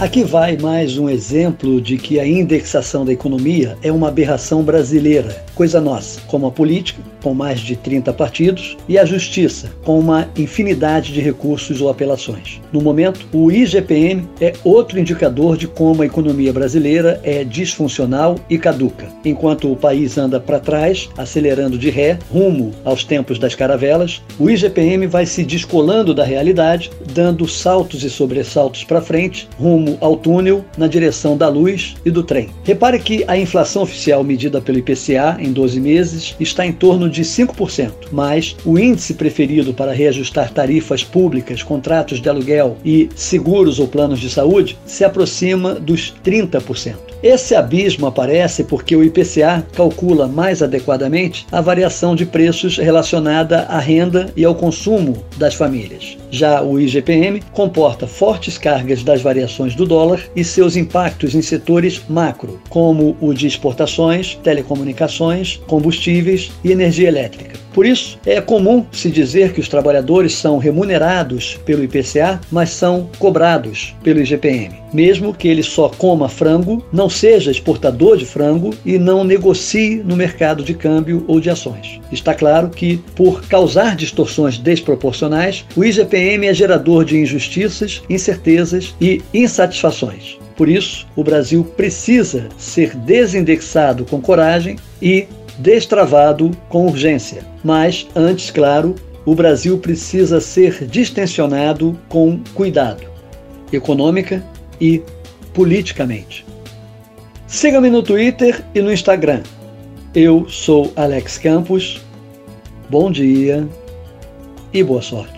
Aqui vai mais um exemplo de que a indexação da economia é uma aberração brasileira, coisa nossa, como a política, com mais de 30 partidos, e a justiça, com uma infinidade de recursos ou apelações. No momento, o IGPM é outro indicador de como a economia brasileira é disfuncional e caduca. Enquanto o país anda para trás, acelerando de ré, rumo aos tempos das caravelas, o IGPM vai se descolando da realidade, dando saltos e sobressaltos para frente, rumo rumo ao túnel na direção da luz e do trem. Repare que a inflação oficial medida pelo IPCA em 12 meses está em torno de 5%, mas o índice preferido para reajustar tarifas públicas, contratos de aluguel e seguros ou planos de saúde se aproxima dos 30%. Esse abismo aparece porque o IPCA calcula mais adequadamente a variação de preços relacionada à renda e ao consumo das famílias. Já o IGPM comporta fortes cargas das variações do dólar e seus impactos em setores macro, como o de exportações, telecomunicações, combustíveis e energia elétrica. Por isso, é comum se dizer que os trabalhadores são remunerados pelo IPCA, mas são cobrados pelo IGPM. Mesmo que ele só coma frango, não seja exportador de frango e não negocie no mercado de câmbio ou de ações. Está claro que, por causar distorções desproporcionais, o IGPM é gerador de injustiças, incertezas e insatisfações. Por isso, o Brasil precisa ser desindexado com coragem e destravado com urgência. Mas, antes, claro, o Brasil precisa ser distensionado com cuidado, econômica e politicamente. Siga-me no Twitter e no Instagram. Eu sou Alex Campos. Bom dia e boa sorte.